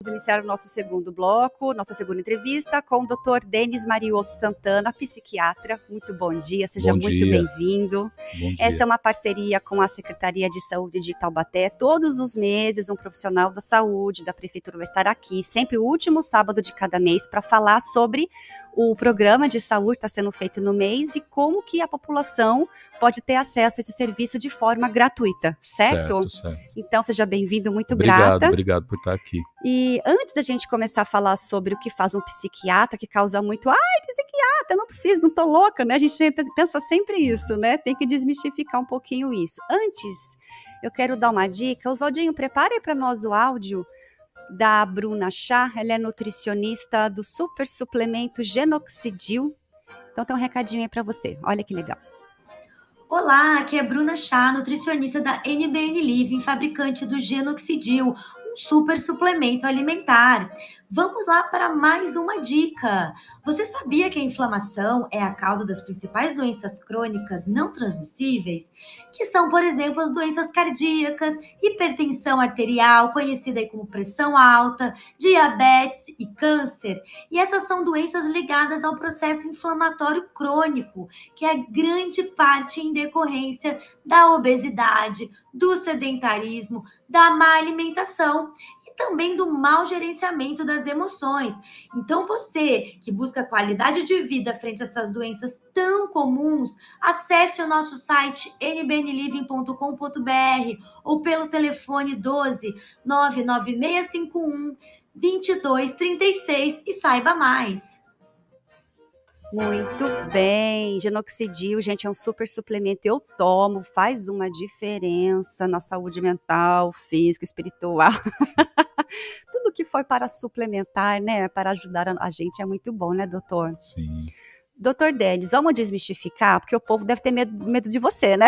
Vamos iniciar o nosso segundo bloco, nossa segunda entrevista com o Dr. Denis Mariotto Santana, psiquiatra. Muito bom dia, seja bom muito bem-vindo. Essa é uma parceria com a Secretaria de Saúde de Taubaté. Todos os meses, um profissional da saúde da prefeitura vai estar aqui, sempre o último sábado de cada mês, para falar sobre o programa de saúde que está sendo feito no mês e como que a população pode ter acesso a esse serviço de forma gratuita, certo? Certo, certo. Então, seja bem-vindo, muito obrigado, grata. Obrigado por estar aqui. E antes da gente começar a falar sobre o que faz um psiquiatra, que causa muito, ai, psiquiatra, não preciso, não tô louca, né? A gente sempre pensa sempre isso, né? Tem que desmistificar um pouquinho isso. Antes, eu quero dar uma dica. Oswaldinho, prepare para nós o áudio da Bruna Chá, ela é nutricionista do super suplemento Genoxidil. Então tem um recadinho aí para você. Olha que legal. Olá, aqui é Bruna Chá, nutricionista da NBN Living, fabricante do Genoxidil, super suplemento alimentar. Vamos lá para mais uma dica. Você sabia que a inflamação é a causa das principais doenças crônicas não transmissíveis? Que são, por exemplo, as doenças cardíacas, hipertensão arterial, conhecida como pressão alta, diabetes e câncer. E essas são doenças ligadas ao processo inflamatório crônico, que é grande parte em decorrência da obesidade, do sedentarismo, da má alimentação e também do mau gerenciamento das emoções. Então, você que busca qualidade de vida frente a essas doenças tão comuns, acesse o nosso site nbnliving.com.br ou pelo telefone 12 99651 2236 e saiba mais. Muito bem, genoxidil, gente, é um super suplemento. Eu tomo, faz uma diferença na saúde mental, física, espiritual. Tudo que foi para suplementar, né, para ajudar a gente é muito bom, né, doutor? Sim. Doutor Denis, vamos desmistificar, porque o povo deve ter medo, medo de você, né?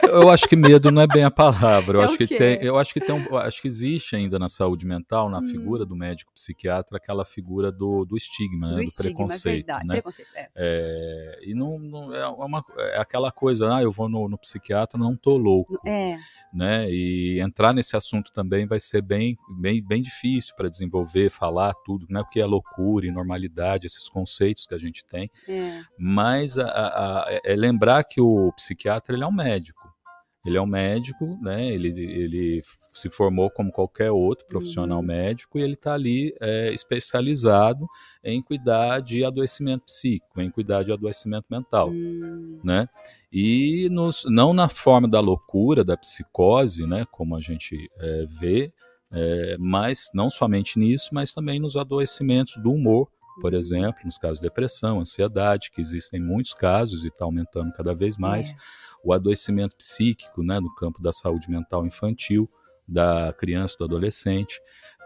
Eu acho que medo não é bem a palavra. Eu É acho que tem, eu acho que tem, um- acho que existe ainda na saúde mental, na Hum. figura do médico psiquiatra, aquela figura do, do estigma, né, Do do, estigma, preconceito, verdade. né? Preconceito, é. É, e não, não- é, uma, é aquela coisa, ah, eu vou no, no psiquiatra, não tô louco, É, né? E entrar nesse assunto também vai ser bem, bem, bem difícil para desenvolver, falar tudo, né? Porque é loucura e normalidade, esses conceitos que a gente tem. é. Mas a- a- a- é lembrar que o psiquiatra ele é um médico. Ele é um médico, né? Ele, ele se formou como qualquer outro profissional Uhum. médico e ele está ali é, especializado em cuidar de adoecimento psíquico, em cuidar de adoecimento mental Hum, né? E nos, não na forma da loucura, da psicose, né? Como a gente é, vê, é, mas não somente nisso, mas também nos adoecimentos do humor, por Uhum. exemplo, nos casos de depressão, ansiedade, que existem muitos casos e está aumentando cada vez mais. É. O adoecimento psíquico, né? No campo da saúde mental infantil, da criança, do adolescente.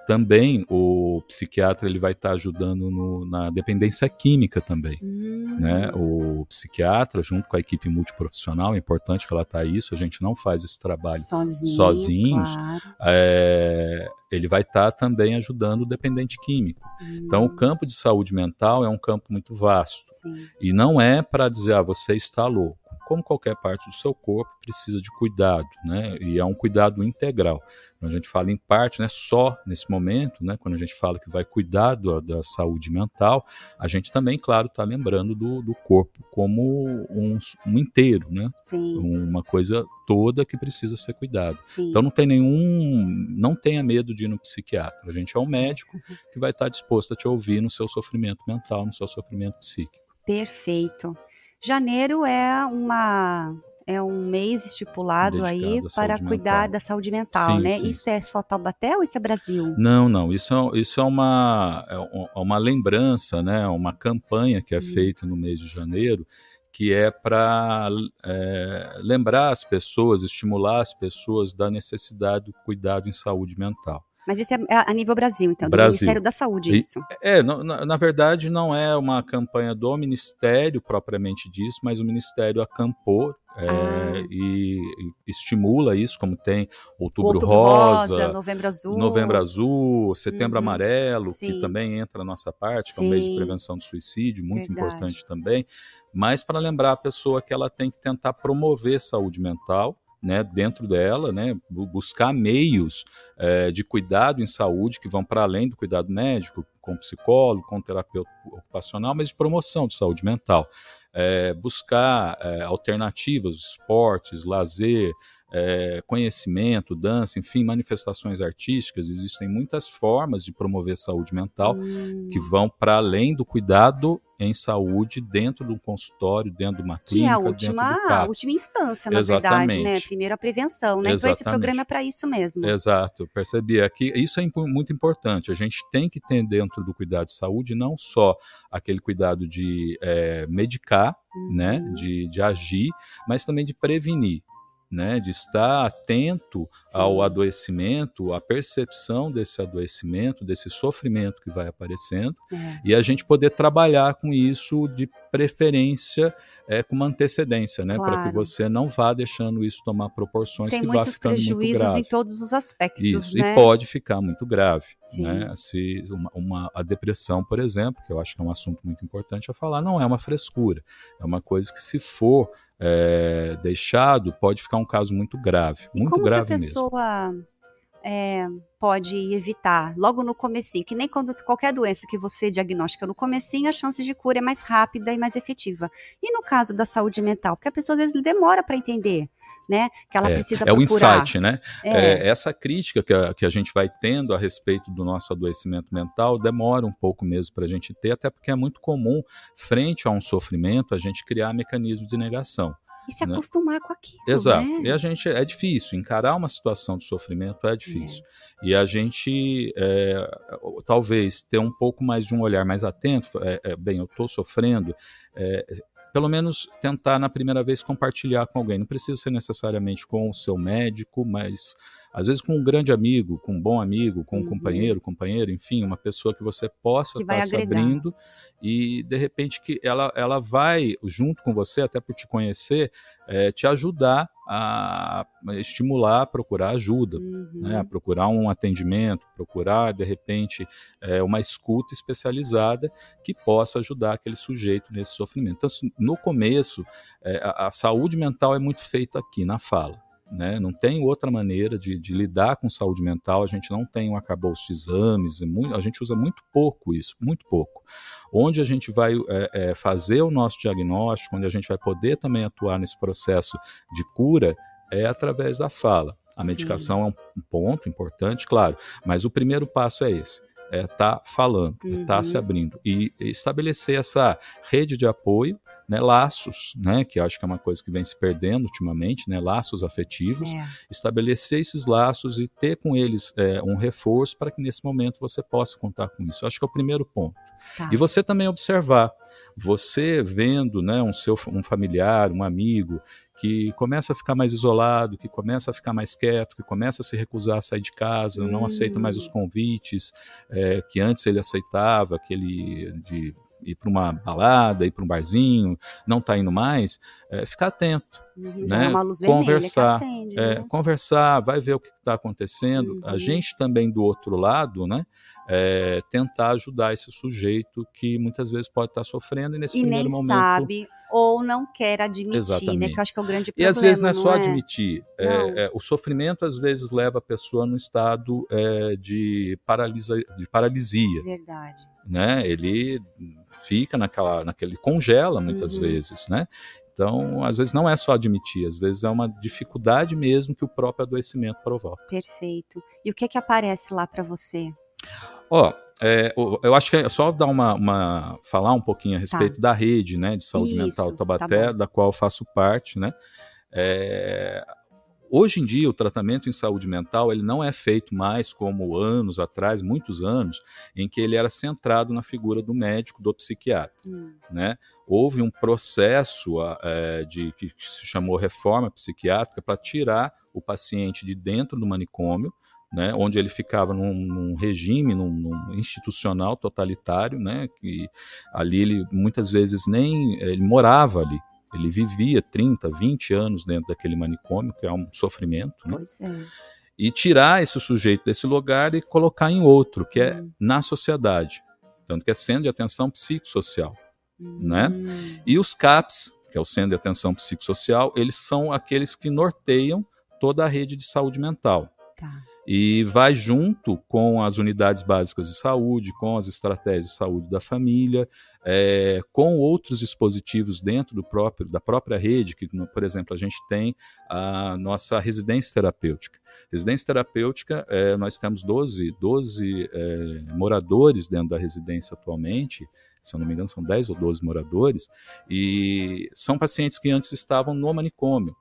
Também o psiquiatra ele vai estar ajudando no- na dependência química também hum, né? O psiquiatra, junto com a equipe multiprofissional, é importante que ela tá isso, a gente não faz esse trabalho. sozinho, sozinhos. claro. É, ele vai estar também ajudando o dependente químico. Então, o Hum, campo de saúde mental é um campo muito vasto. sim. E não é para dizer, ah, você está louco. Como qualquer parte do seu corpo, precisa de cuidado, né? E é um cuidado integral. Quando a gente fala em parte, né, só nesse momento, né, quando a gente fala que vai cuidar do- da saúde mental, a gente também, claro, está lembrando do, do corpo como um, um inteiro, né? Sim, Uma coisa toda que precisa ser cuidada. sim. Então não tem nenhum, não tenha medo de ir no psiquiatra. A gente é um médico que vai estar disposto a te ouvir no seu sofrimento mental, no seu sofrimento psíquico. Perfeito. Janeiro é uma é um mês estipulado aí Dedicado à para cuidar mental. da saúde mental, Sim, né? sim. Isso é só Taubaté ou isso é Brasil? Não, não, isso é, isso é, uma, é é uma lembrança, né? uma campanha que é Hum. feita no mês de janeiro, que é para lembrar as pessoas, estimular as pessoas da necessidade do cuidado em saúde mental. Mas isso é a nível Brasil, então, do Brasil. Ministério da Saúde, isso. É, na, na verdade não é uma campanha do Ministério propriamente disso, mas o Ministério acampou é, Ah. e, e estimula isso, como tem Outubro, Outubro Rosa, Novembro Azul. Novembro Azul, Setembro Uhum, Amarelo, sim. que também entra na nossa parte, que é um mês de Sim. prevenção do suicídio, muito Verdade. importante também, mas para lembrar a pessoa que ela tem que tentar promover saúde mental, né, dentro dela, né, buscar meios é, de cuidado em saúde que vão para além do cuidado médico, com psicólogo, com terapeuta ocupacional, mas de promoção de saúde mental. É, buscar é, alternativas, esportes, lazer, é, conhecimento, dança, enfim, manifestações artísticas. Existem muitas formas de promover saúde mental hum. que vão para além do cuidado em saúde dentro de um consultório, dentro de uma clínica, que é a última, a última instância, na Exatamente. verdade, né? Primeiro a prevenção, né? Exatamente. Então esse programa é para isso mesmo. Exato, percebi aqui. Isso é muito importante. A gente tem que ter dentro do cuidado de saúde não só aquele cuidado de é, medicar, né? uhum. né? De, de agir, mas também de prevenir né, de estar atento Sim. ao adoecimento, à percepção desse adoecimento, desse sofrimento que vai aparecendo, é. e a gente poder trabalhar com isso de preferência é, com uma antecedência, né, claro. para que você não vá deixando isso tomar proporções Sem que vá ficando muito grave. em todos os aspectos, isso, né? e pode ficar muito grave, Sim. né? Se uma, uma, a depressão, por exemplo, que eu acho que é um assunto muito importante a falar, não é uma frescura, é uma coisa que se for é, deixado, pode ficar um caso muito grave, e muito como grave que a pessoa, mesmo. É, pode evitar logo no comecinho, que nem quando qualquer doença que você diagnostica no comecinho, a chance de cura é mais rápida e mais efetiva. E no caso da saúde mental, porque a pessoa às vezes demora para entender né? Que ela é, precisa é procurar. o insight, né? É. É, essa crítica que a, que a gente vai tendo a respeito do nosso adoecimento mental demora um pouco mesmo para a gente ter, até porque é muito comum, frente a um sofrimento, a gente criar mecanismos de negação e se né? acostumar com aquilo. Exato. Né? E a gente é difícil encarar uma situação de sofrimento é difícil. É. E a gente é, talvez ter um pouco mais de um olhar mais atento. É, é bem, eu estou sofrendo. Pelo menos tentar na primeira vez compartilhar com alguém. Não precisa ser necessariamente com o seu médico, mas às vezes com um grande amigo, com um bom amigo, com um uhum. companheiro, companheira, enfim, uma pessoa que você possa estar tá se abrindo e de repente que ela, ela vai junto com você, até por te conhecer, é, te ajudar a estimular a procurar ajuda, uhum. né, a procurar um atendimento, procurar de repente é, uma escuta especializada que possa ajudar aquele sujeito nesse sofrimento. Então, assim, no começo, é, a, a saúde mental é muito feita aqui na fala. Né? Não tem outra maneira de, de, lidar com saúde mental. A gente não tem um arcabouço de exames, a gente usa muito pouco isso, muito pouco. Onde a gente vai é, é, fazer o nosso diagnóstico, onde a gente vai poder também atuar nesse processo de cura, é através da fala. A medicação Sim. é um ponto importante, claro, mas o primeiro passo é esse é estar tá falando, uhum. é estar tá se uhum. abrindo e estabelecer essa rede de apoio né, laços, né, que acho que é uma coisa que vem se perdendo ultimamente, né, laços afetivos, é. estabelecer esses laços e ter com eles é, um reforço para que nesse momento você possa contar com isso. Acho que é o primeiro ponto. Tá. E você também observar, você vendo, né, um seu um familiar, um amigo que começa a ficar mais isolado, que começa a ficar mais quieto, que começa a se recusar a sair de casa, hum. não aceita mais os hum. convites é, que antes ele aceitava, aquele de ir para uma balada, ir para um barzinho, não está indo mais, é, ficar atento, uhum, né? Conversar, acende, é, né? conversar, vai ver o que está acontecendo. Uhum. A gente também do outro lado, né? É, tentar ajudar esse sujeito que muitas vezes pode estar sofrendo e nesse e primeiro momento sabe ou não quer admitir, Exatamente. né? Que eu acho que é o grande problema. E às vezes não é só é? admitir. É, é, o sofrimento às vezes leva a pessoa num estado é, de, paralisa, de paralisia. Verdade. Né? Ele fica naquela, naquele congela muitas uhum. vezes, né? Então, às vezes não é só admitir, às vezes é uma dificuldade mesmo que o próprio adoecimento provoca. Perfeito. E o que é que aparece lá para você? Ó, é, eu acho que é só dar uma, uma falar um pouquinho a respeito tá. da rede, né, de saúde Isso, mental tá Taubaté, tá da qual eu faço parte, né? É, Hoje em dia, o tratamento em saúde mental ele não é feito mais como anos atrás, muitos anos, em que ele era centrado na figura do médico, do psiquiatra. Hum. Né? Houve um processo é, de que se chamou reforma psiquiátrica para tirar o paciente de dentro do manicômio, né, onde ele ficava num, num regime num, num, institucional totalitário, né, que ali ele muitas vezes nem ele morava ali, ele vivia 30, 20 anos dentro daquele manicômio, que é um sofrimento. Né? Pois é. E tirar esse sujeito desse lugar e colocar em outro, que é hum. na sociedade. Tanto que é centro de atenção psicossocial. Hum. Né? E os CAPs, que é o Centro de Atenção Psicossocial, eles são aqueles que norteiam toda a rede de saúde mental. Tá e vai junto com as unidades básicas de saúde, com as estratégias de saúde da família, é, com outros dispositivos dentro do próprio, da própria rede, que, por exemplo, a gente tem a nossa residência terapêutica. Residência terapêutica, é, nós temos 12, 12 é, moradores dentro da residência atualmente, se eu não me engano, são 10 ou 12 moradores, e são pacientes que antes estavam no manicômio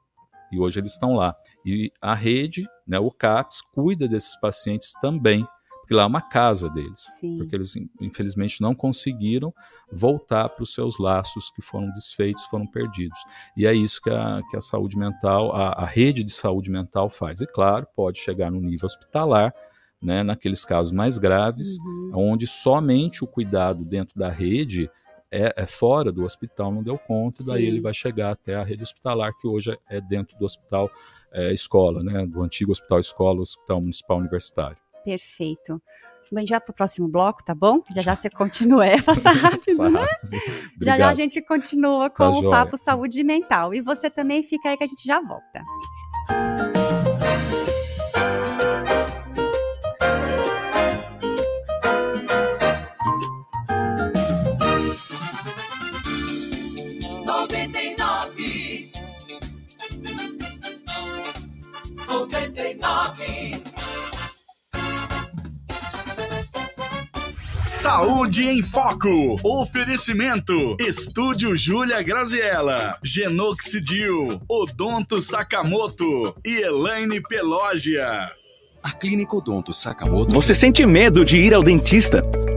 e hoje eles estão lá. E a rede, né, o CAPS, cuida desses pacientes também, porque lá é uma casa deles, Sim. porque eles infelizmente não conseguiram voltar para os seus laços que foram desfeitos, foram perdidos. E é isso que a, que a saúde mental, a, a rede de saúde mental faz. E claro, pode chegar no nível hospitalar, né, naqueles casos mais graves, uhum. onde somente o cuidado dentro da rede é, é, fora do hospital, não deu conta, Sim. daí ele vai chegar até a rede hospitalar, que hoje é dentro do hospital é, escola, né, do antigo hospital escola, hospital municipal universitário. Perfeito. Bem, já para o próximo bloco, tá bom? Já já você continua, é, passa rápido, Passa né? Já já a gente continua com tá o joia. Papo Saúde Mental. E você também fica aí que a gente já volta. Saúde em Foco. Oferecimento. Estúdio Júlia Graziella. Genoxidil. Odonto Sakamoto. E Elaine Pelógia. A Clínica Odonto Sakamoto. Você sente medo de ir ao dentista?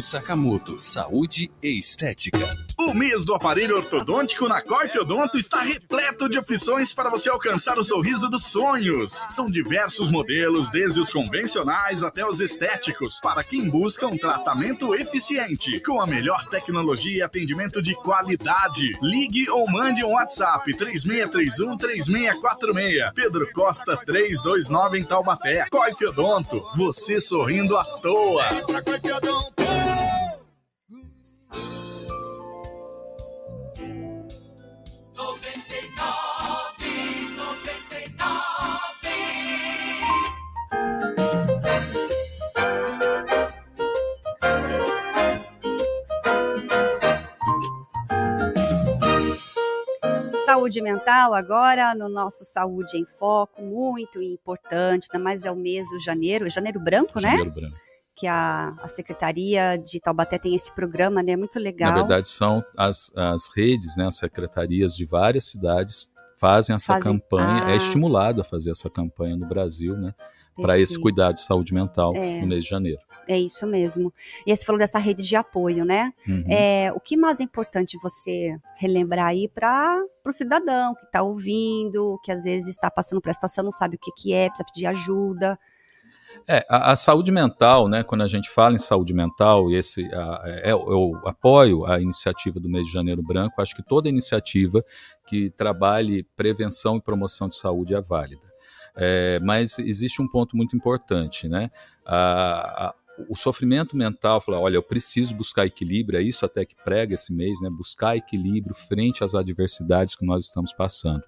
Sakamoto, saúde e estética. O mês do aparelho ortodôntico na Coife Odonto está repleto de opções para você alcançar o sorriso dos sonhos. São diversos modelos, desde os convencionais até os estéticos, para quem busca um tratamento eficiente, com a melhor tecnologia e atendimento de qualidade. Ligue ou mande um WhatsApp 3631 3646. Pedro Costa 329 em Taubaté. Coife Odonto, você sorrindo à toa. Saúde mental agora no nosso Saúde em Foco, muito importante, ainda mais é o mês de janeiro, janeiro branco, janeiro né? Branco. Que a, a Secretaria de Taubaté tem esse programa, né? Muito legal. Na verdade, são as, as redes, né? As secretarias de várias cidades fazem essa fazem... campanha, é ah. é estimulado a fazer essa campanha no Brasil, né? Para esse cuidado de saúde mental é. no mês de janeiro. É isso mesmo. E aí você falou dessa rede de apoio, né? Uhum. É, o que mais é importante você relembrar aí para o cidadão que está ouvindo, que às vezes está passando por a situação, não sabe o que, que é, precisa pedir ajuda. É, a, a, saúde mental, né, quando a gente fala em saúde mental, e esse, a, é, eu apoio a iniciativa do mês de janeiro branco, acho que toda iniciativa que trabalhe prevenção e promoção de saúde é válida. É, mas existe um ponto muito importante, né? A, a, o sofrimento mental, falar, olha, eu preciso buscar equilíbrio, é isso até que prega esse mês, né? Buscar equilíbrio frente às adversidades que nós estamos passando.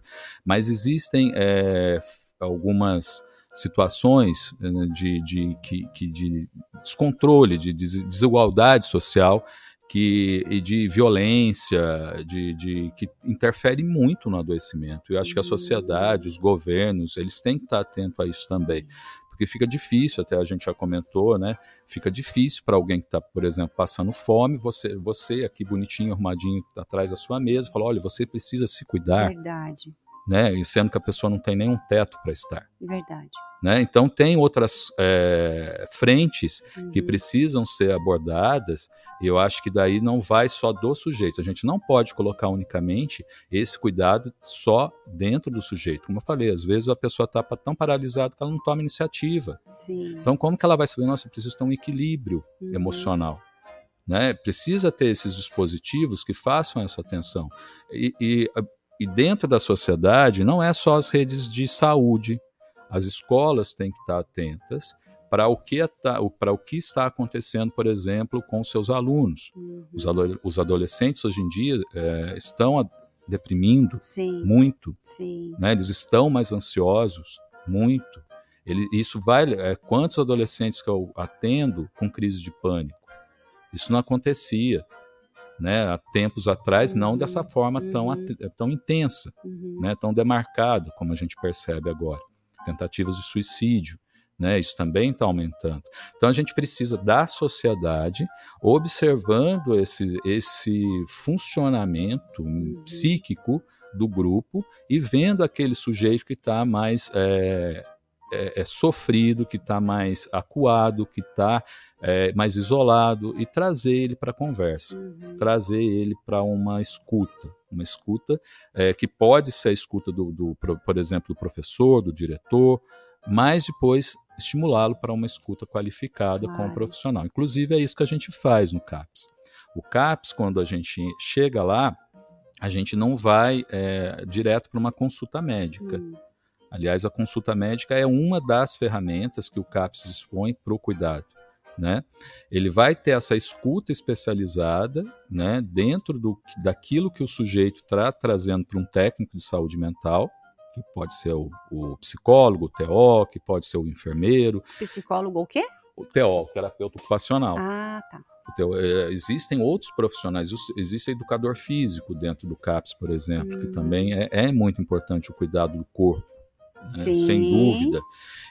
Mas existem é, algumas situações de, de, de, de descontrole, de desigualdade social que, e de violência, de, de, que interfere muito no adoecimento. Eu acho que a sociedade, os governos, eles têm que estar atentos a isso também porque fica difícil, até a gente já comentou, né? Fica difícil para alguém que está, por exemplo, passando fome, você, você aqui bonitinho, arrumadinho, atrás da sua mesa, fala, olha, você precisa se cuidar. Verdade. Né? E sendo que a pessoa não tem nenhum teto para estar. Verdade. Né? Então, tem outras é, frentes uhum. que precisam ser abordadas, e eu acho que daí não vai só do sujeito. A gente não pode colocar unicamente esse cuidado só dentro do sujeito. Como eu falei, às vezes a pessoa está tão paralisada que ela não toma iniciativa. Sim. Então, como que ela vai saber, nossa, eu preciso ter um equilíbrio uhum. emocional? Né? Precisa ter esses dispositivos que façam essa atenção. E, e, e dentro da sociedade, não é só as redes de saúde, as escolas têm que estar atentas para o que para o que está acontecendo, por exemplo, com seus alunos. Uhum. Os, os, adolescentes hoje em dia é, estão deprimindo Sim. muito, Sim. Né? Eles estão mais ansiosos, muito. Ele, isso vai. É, quantos adolescentes que eu atendo com crise de pânico? Isso não acontecia. Né, há tempos atrás, não dessa uhum. forma tão, uhum. tão intensa, uhum. né, tão demarcada, como a gente percebe agora. Tentativas de suicídio, né, isso também está aumentando. Então a gente precisa da sociedade observando esse, esse funcionamento uhum. psíquico do grupo e vendo aquele sujeito que está mais é, é, é, sofrido, que está mais acuado, que está é, mais isolado e trazer ele para a conversa, uhum. trazer ele para uma escuta, uma escuta é, que pode ser a escuta do, do, por exemplo, do professor, do diretor, mas depois estimulá-lo para uma escuta qualificada claro. com o profissional. Inclusive é isso que a gente faz no CAPS. O CAPS, quando a gente chega lá, a gente não vai é, direto para uma consulta médica. Hum. Aliás, a consulta médica é uma das ferramentas que o CAPS dispõe para o cuidado. Né? Ele vai ter essa escuta especializada né, dentro do, daquilo que o sujeito está trazendo para um técnico de saúde mental, que pode ser o, o, psicólogo, o TO, que pode ser o enfermeiro. Psicólogo o quê? O TO, o terapeuta ocupacional. Ah, tá. Teo, é, existem outros profissionais, existe educador físico dentro do CAPS, por exemplo, hum. que também é, é muito importante o cuidado do corpo né? sem dúvida.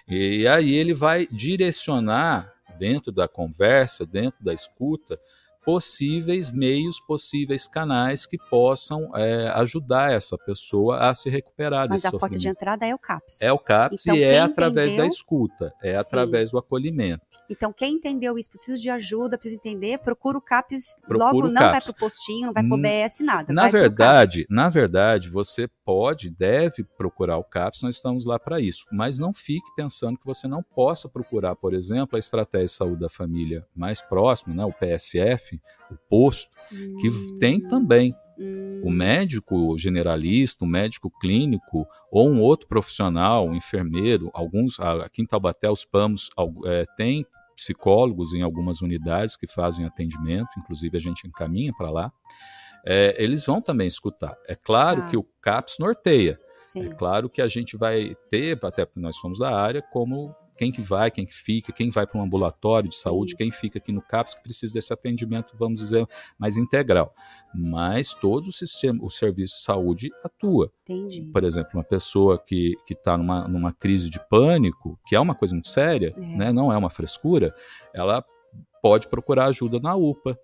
E aí ele vai direcionar dentro da conversa, dentro da escuta, possíveis meios, possíveis canais que possam é, ajudar essa pessoa a se recuperar Mas a porta de entrada é o CAPS. É o CAPS então, e é através entendeu... da escuta, é Sim. através do acolhimento. Então, quem entendeu isso, precisa de ajuda, precisa entender, procura o CAPS, procura logo não CAPS. vai para o postinho, não vai para o BS, nada. Na verdade, na verdade, você pode, deve procurar o CAPS, nós estamos lá para isso. Mas não fique pensando que você não possa procurar, por exemplo, a Estratégia de Saúde da Família mais próxima, né, o PSF, o posto, hum. que tem também o médico generalista, o médico clínico ou um outro profissional, um enfermeiro, alguns aqui em Taubaté os PAMOS é, tem psicólogos em algumas unidades que fazem atendimento, inclusive a gente encaminha para lá. É, eles vão também escutar. É claro ah. que o CAPS norteia. Sim. É claro que a gente vai ter, até porque nós somos da área, como quem que vai, quem que fica, quem vai para um ambulatório de saúde, quem fica aqui no CAPS, que precisa desse atendimento, vamos dizer, mais integral. Mas todo o sistema, o serviço de saúde atua. Entendi. Por exemplo, uma pessoa que está numa, numa crise de pânico, que é uma coisa muito séria, é. né, não é uma frescura, ela pode procurar ajuda na UPA,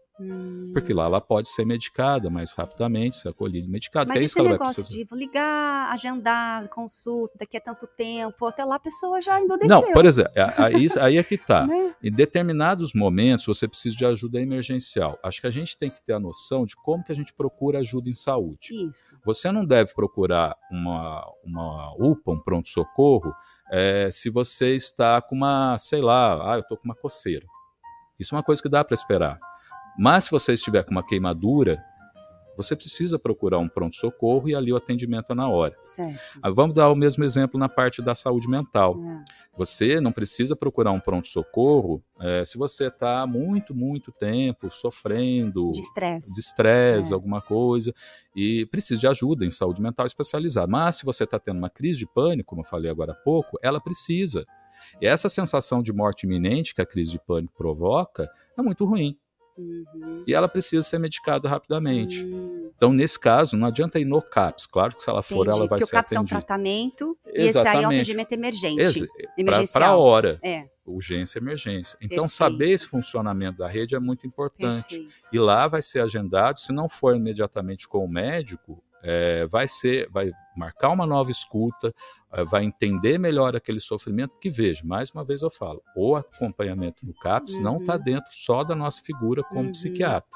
porque lá ela pode ser medicada mais rapidamente, ser acolhida e medicada. Mas é isso esse negócio de ligar, agendar, consulta, daqui a tanto tempo, até lá a pessoa já desceu. Não, por exemplo, aí, aí é que tá. né? Em determinados momentos você precisa de ajuda emergencial. Acho que a gente tem que ter a noção de como que a gente procura ajuda em saúde. Isso. Você não deve procurar uma, uma UPA, um pronto-socorro, é, se você está com uma, sei lá, ah, eu estou com uma coceira. Isso é uma coisa que dá para esperar. Mas se você estiver com uma queimadura, você precisa procurar um pronto-socorro e ali o atendimento é na hora. Certo. Ah, vamos dar o mesmo exemplo na parte da saúde mental. É. Você não precisa procurar um pronto-socorro é, se você está muito, muito tempo sofrendo de estresse, de estresse é. alguma coisa, e precisa de ajuda em saúde mental especializada. Mas se você está tendo uma crise de pânico, como eu falei agora há pouco, ela precisa. E essa sensação de morte iminente que a crise de pânico provoca é muito ruim. Uhum. E ela precisa ser medicada rapidamente. Uhum. Então, nesse caso, não adianta ir no CAPS. Claro que se ela for, Entendi, ela vai ser atendida. Porque o CAPS é um tratamento Exatamente. e esse aí é um atendimento emergente. Ex Para a hora. É. Urgência emergência. Então, Perfeito. saber esse funcionamento da rede é muito importante. Perfeito. E lá vai ser agendado, se não for imediatamente com o médico, é, vai ser, vai marcar uma nova escuta, é, vai entender melhor aquele sofrimento, que veja, mais uma vez eu falo, o acompanhamento do CAPS uhum. não está dentro só da nossa figura como uhum. psiquiatra.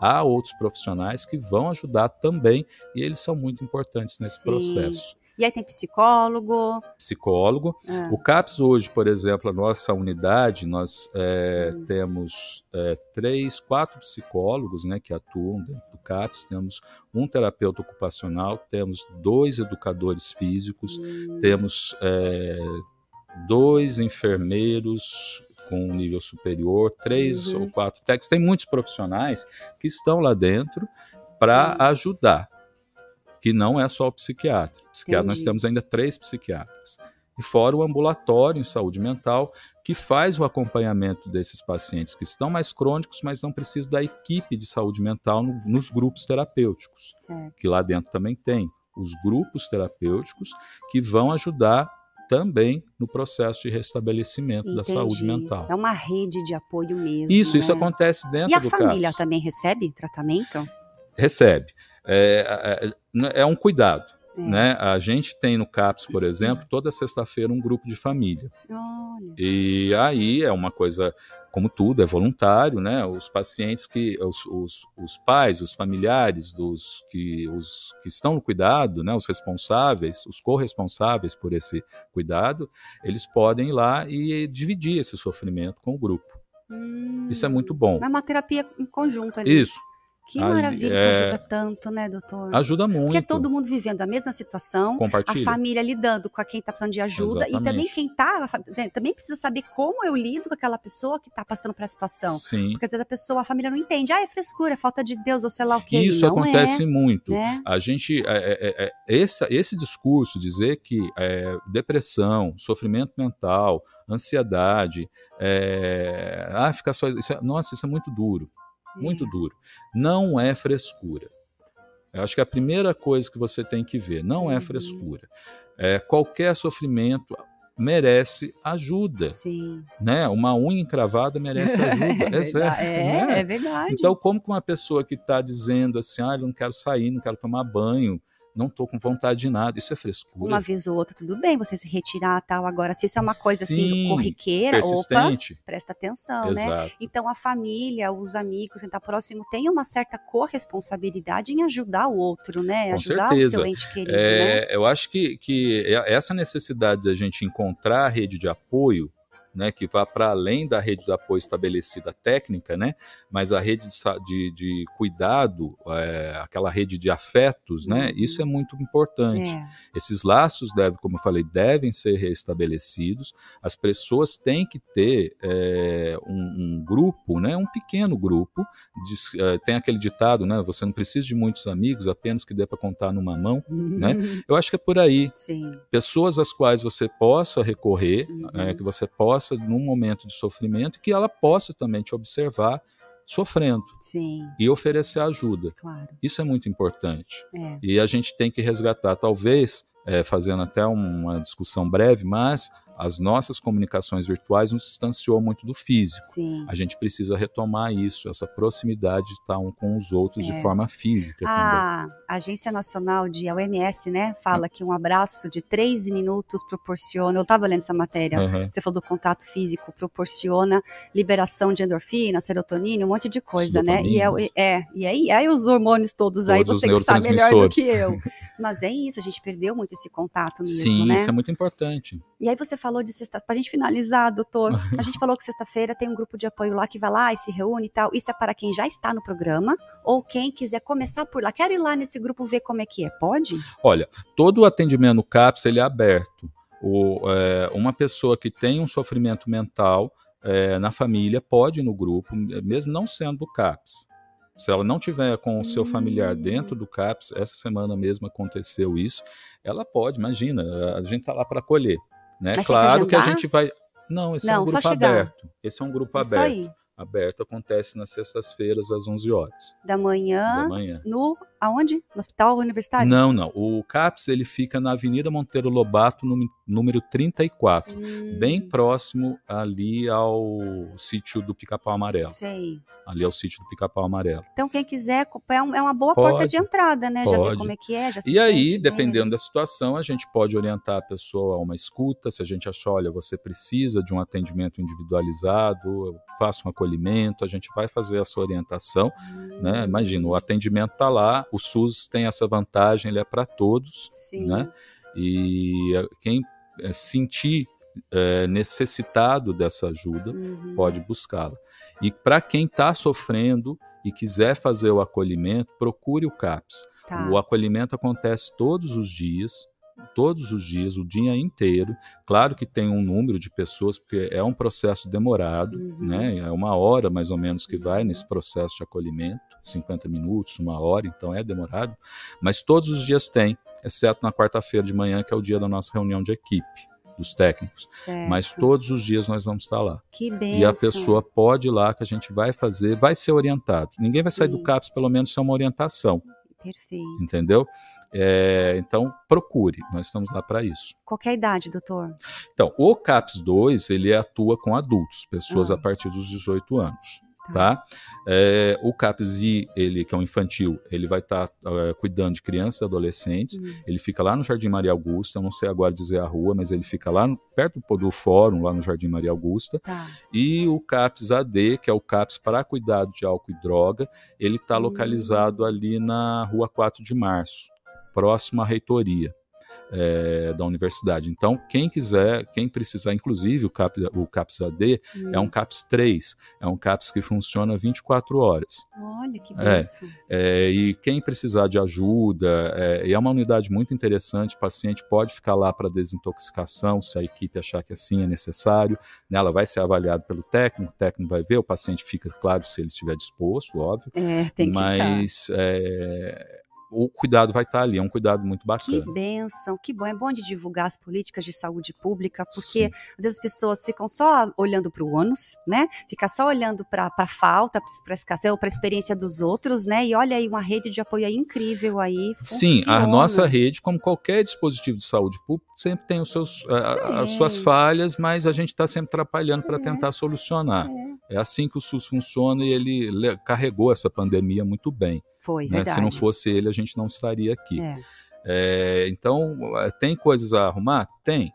Há outros profissionais que vão ajudar também e eles são muito importantes nesse Sim. processo. E aí tem psicólogo? Psicólogo. Ah. O CAPS hoje, por exemplo, a nossa unidade, nós é, hum. temos é, três, quatro psicólogos né, que atuam dentro do CAPS, temos um terapeuta ocupacional, temos dois educadores físicos, hum. temos é, dois enfermeiros com um nível superior, três uhum. ou quatro técnicos, tem muitos profissionais que estão lá dentro para uhum. ajudar que não é só o psiquiatra. Psiquiatra, nós temos ainda três psiquiatras. E fora o ambulatório em saúde mental, que faz o acompanhamento desses pacientes que estão mais crônicos, mas não precisam da equipe de saúde mental no, nos grupos terapêuticos, certo. que lá dentro também tem os grupos terapêuticos que vão ajudar também no processo de restabelecimento Entendi. da saúde mental. É uma rede de apoio mesmo. Isso, né? isso acontece dentro do E a família CAPS. também recebe tratamento? Recebe. É, é, é um cuidado. É. Né? A gente tem no CAPS, por exemplo, toda sexta-feira um grupo de família. Olha. E aí é uma coisa, como tudo, é voluntário, né? Os pacientes que, os, os, os pais, os familiares dos que, os, que estão no cuidado, né? Os responsáveis, os corresponsáveis por esse cuidado, eles podem ir lá e dividir esse sofrimento com o grupo. Hum, Isso é muito bom. É uma terapia em conjunto ali. Isso. Que maravilha, é... isso ajuda tanto, né, doutor? Ajuda muito. Porque é todo mundo vivendo a mesma situação, a família lidando com quem está precisando de ajuda Exatamente. e também quem está, né, também precisa saber como eu lido com aquela pessoa que está passando por essa situação. Sim. Porque às vezes a pessoa, a família não entende, ah, é frescura, é falta de Deus, ou sei lá o que. Isso não acontece é, muito. Né? A gente, é, é, é, esse, esse discurso, dizer que é, depressão, sofrimento mental, ansiedade, ah, fica só, isso nossa, isso é muito duro muito duro. Não é frescura. Eu acho que a primeira coisa que você tem que ver não é uhum. frescura. É, qualquer sofrimento merece ajuda. Sim. Né? Uma unha encravada merece ajuda. é, verdade, é, né? é, verdade. Então, como que uma pessoa que está dizendo assim, ah, eu não quero sair, não quero tomar banho, não estou com vontade de nada, isso é frescura. Uma vez ou outra, tudo bem, você se retirar tal. Agora, se isso é uma coisa assim, Sim, assim corriqueira, opa, presta atenção, né? Exato. né? Então a família, os amigos, quem está próximo, tem uma certa corresponsabilidade em ajudar o outro, né? Com ajudar certeza. o seu ente querido. É, né? Eu acho que, que essa necessidade de a gente encontrar a rede de apoio né, que vá para além da rede de apoio estabelecida técnica, né, mas a rede de, de, cuidado, é, aquela rede de afetos, né, uhum. isso é muito importante. É. Esses laços devem, como eu falei, devem ser restabelecidos. As pessoas têm que ter é, um, um, grupo, né, um pequeno grupo. De, é, tem aquele ditado, né, você não precisa de muitos amigos, apenas que dê para contar numa mão, uhum. né. Eu acho que é por aí. Sim. Pessoas às quais você possa recorrer, uhum. que você possa possa, num momento de sofrimento, que ela possa também te observar sofrendo Sim. e oferecer ajuda. Claro. Isso é muito importante. É. E a gente tem que resgatar, talvez, é, fazendo até uma discussão breve, mas as nossas comunicações virtuais nos distanciou muito do físico. Sim. A gente precisa retomar isso, essa proximidade de estar um com os outros é. de forma física. A também. Agência Nacional de a OMS, né, fala que um abraço de três minutos proporciona. Eu estava lendo essa matéria. Uhum. Você falou do contato físico proporciona liberação de endorfina, serotonina, um monte de coisa, né? E é, é, e aí, aí os hormônios todos, todos aí você que sabe melhor do que eu. Mas é isso, a gente perdeu muito esse contato mesmo, Sim, né? isso é muito importante. E aí você falou de sexta, para a gente finalizar, doutor, a gente falou que sexta-feira tem um grupo de apoio lá que vai lá e se reúne e tal. Isso é para quem já está no programa ou quem quiser começar por lá. Quero ir lá nesse grupo ver como é que é, pode? Olha, todo o atendimento no CAPS ele é aberto. O, é, uma pessoa que tem um sofrimento mental é, na família pode ir no grupo, mesmo não sendo do CAPS. Se ela não tiver com o seu familiar hum. dentro do CAPS, essa semana mesmo aconteceu isso, ela pode, imagina, a gente está lá para acolher. Né? claro que, que, a gente vai. Não, esse não, é um grupo aberto. Esse é um grupo Isso aberto. Aí. Aberto acontece nas sextas-feiras às 11 horas. Da manhã, da manhã. No Aonde? No Hospital Universitário? Não, não. O CAPS ele fica na Avenida Monteiro Lobato, número 34, hum. bem próximo ali ao sítio do Pica-Pau Amarelo. Sei. Ali é o sítio do Pica-Pau Amarelo. Então quem quiser, é, é uma boa pode, porta de entrada, né? Pode. Já vê como é que é, já se E aí, dependendo da situação, a gente pode orientar a pessoa a uma escuta, se a gente achar, olha, você precisa de um atendimento individualizado, eu faço um acolhimento, a gente vai fazer essa orientação, né? Imagina, o atendimento está lá, o SUS tem essa vantagem, ele é para todos, Sim. né? E quem eh, sentir é, necessitado dessa ajuda uhum. pode buscá-la. E para quem está sofrendo e quiser fazer o acolhimento, procure o CAPS. Tá. O acolhimento acontece todos os dias, todos os dias, o dia inteiro. Claro que tem um número de pessoas, porque é um processo demorado, uhum. né? É uma hora mais ou menos que vai nesse processo de acolhimento, 50 minutos, uma hora, então é demorado. Mas todos os dias tem, exceto na quarta-feira de manhã, que é o dia da nossa reunião de equipe dos técnicos. Certo. Mas todos os dias nós vamos estar lá. Que benção. E a pessoa pode ir lá que a gente vai fazer, vai ser orientado. Ninguém vai Sim. sair do CAPS pelo menos sem uma orientação. Perfeito. Entendeu? É, então, procure, nós estamos lá para isso. Qual é a idade, doutor? Então, o CAPS 2, ele atua com adultos, pessoas ah. a partir dos 18 anos tá? É, o CAPSI, ele que é um infantil, ele vai estar tá, é, cuidando de crianças e adolescentes. Uhum. Ele fica lá no Jardim Maria Augusta, eu não sei agora dizer a rua, mas ele fica lá no, perto do, do fórum, lá no Jardim Maria Augusta. Tá. E o CAPS AD, que é o CAPS para cuidado de álcool e droga, ele está uhum. localizado ali na Rua 4 de Março, próximo à reitoria é, da universidade. Então, quem quiser, quem precisar, inclusive o CAPS, o CAPS AD hum. é um CAPS 3, é um CAPS que funciona 24 horas. Olha que é, é, E quem precisar de ajuda, é, e é uma unidade muito interessante, o paciente pode ficar lá para desintoxicação, se a equipe achar que assim é necessário, né, ela vai ser avaliada pelo técnico, o técnico vai ver, o paciente fica, claro, se ele estiver disposto, óbvio. É, tem que mas. É, o cuidado vai estar ali, é um cuidado muito bacana. Que benção, que bom. É bom de divulgar as políticas de saúde pública, porque Sim. às vezes as pessoas ficam só olhando para o ônus, né? Fica só olhando para a falta, para a escassez, para a experiência dos outros, né? E olha aí, uma rede de apoio aí incrível aí. Sim, a nossa rede, como qualquer dispositivo de saúde pública, sempre tem os seus, a, as suas falhas, mas a gente está sempre atrapalhando para é. tentar solucionar. É. é assim que o SUS funciona e ele carregou essa pandemia muito bem. Foi, né? Se não fosse ele, a gente não estaria aqui. É. É, então, tem coisas a arrumar? Tem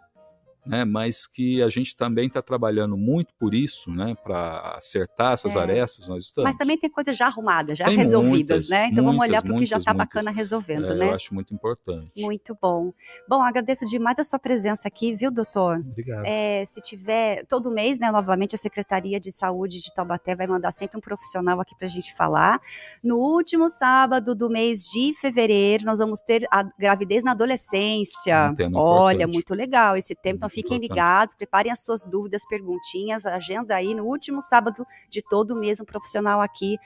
né, mas que a gente também está trabalhando muito por isso, né, para acertar essas é. arestas, nós estamos. Mas também tem coisas já arrumadas, já tem resolvidas, muitas, né? Então muitas, vamos olhar para o que já está bacana resolvendo, é, né? Eu acho muito importante. Muito bom. Bom, agradeço demais a sua presença aqui, viu, doutor? Obrigado. É, se tiver, todo mês, né, novamente a Secretaria de Saúde de Taubaté vai mandar sempre um profissional aqui para a gente falar. No último sábado do mês de fevereiro, nós vamos ter a gravidez na adolescência. Um Olha, importante. muito legal esse tema. Então, fiquem ligados, preparem as suas dúvidas, perguntinhas, agenda aí no último sábado de todo mês um profissional aqui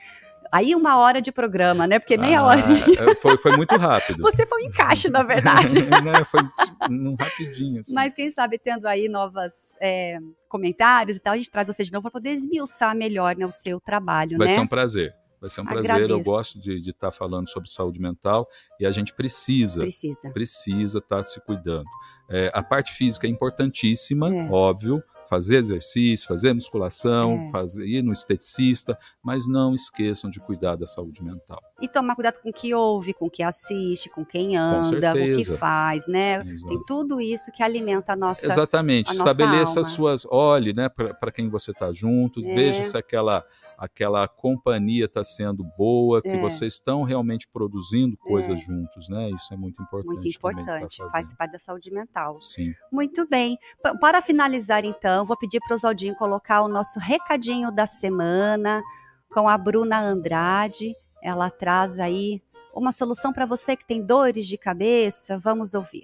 Aí uma hora de programa, né? Porque meia ah, hora. É, foi, foi muito rápido. Você foi um encaixe, na verdade. Não, foi um rapidinho. Assim. Mas quem sabe tendo aí novos é, comentários e tal, a gente traz você de novo para poder esmiuçar melhor né, o seu trabalho. Vai né? ser um prazer. Vai ser um Agradeço. prazer. Eu gosto de estar tá falando sobre saúde mental e a gente precisa, precisa, precisa estar tá se cuidando. É, a parte física é importantíssima, é. óbvio, fazer exercício, fazer musculação, é. fazer, ir no esteticista, mas não esqueçam de cuidar da saúde mental. E tomar cuidado com o que ouve, com o que assiste, com quem anda, com, com o que faz, né? Exato. Tem tudo isso que alimenta a nossa Exatamente. A Estabeleça nossa as suas, olhe, né, para quem você está junto, é. veja se aquela aquela companhia está sendo boa, que é. vocês estão realmente produzindo coisas é. juntos, né? Isso é muito importante. Muito importante, tá faz parte da saúde mental. Sim. Muito bem. P para finalizar, então, vou pedir para o Oswaldinho colocar o nosso recadinho da semana com a Bruna Andrade. Ela traz aí uma solução para você que tem dores de cabeça. Vamos ouvir.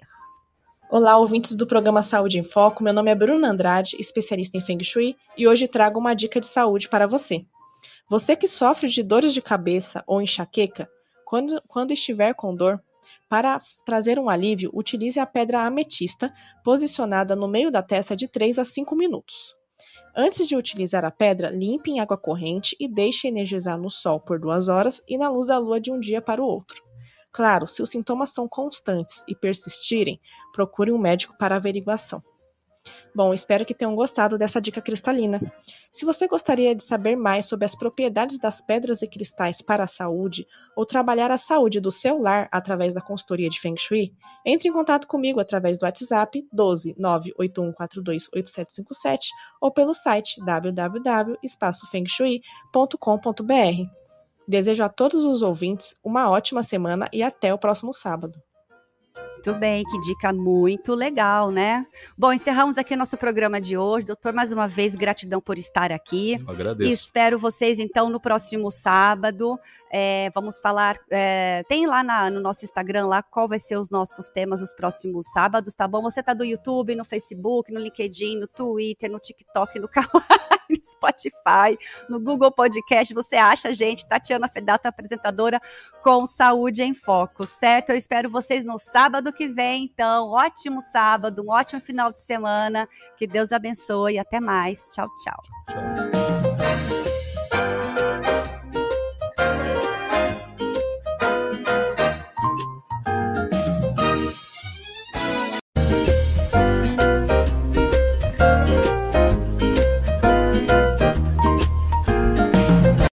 Olá, ouvintes do programa Saúde em Foco. Meu nome é Bruna Andrade, especialista em Feng Shui, e hoje trago uma dica de saúde para você. Você que sofre de dores de cabeça ou enxaqueca, quando, quando estiver com dor, para trazer um alívio, utilize a pedra ametista posicionada no meio da testa de 3 a 5 minutos. Antes de utilizar a pedra, limpe em água corrente e deixe energizar no sol por duas horas e na luz da lua de um dia para o outro. Claro, se os sintomas são constantes e persistirem, procure um médico para averiguação. Bom, espero que tenham gostado dessa dica cristalina. Se você gostaria de saber mais sobre as propriedades das pedras e cristais para a saúde ou trabalhar a saúde do seu lar através da consultoria de Feng Shui, entre em contato comigo através do WhatsApp 12 981428757 ou pelo site www.espacofengshui.com.br. Desejo a todos os ouvintes uma ótima semana e até o próximo sábado. Muito bem, que dica muito legal, né? Bom, encerramos aqui nosso programa de hoje. Doutor, mais uma vez, gratidão por estar aqui. Eu agradeço. Espero vocês, então, no próximo sábado. É, vamos falar. É, tem lá na, no nosso Instagram lá qual vai ser os nossos temas nos próximos sábados, tá bom? Você tá do YouTube, no Facebook, no LinkedIn, no Twitter, no TikTok, no Kawaii, no Spotify, no Google Podcast. Você acha a gente, Tatiana Fedato, apresentadora com Saúde em Foco, certo? Eu espero vocês no sábado que vem, então. Ótimo sábado, um ótimo final de semana. Que Deus abençoe. Até mais. Tchau, tchau. Tchau.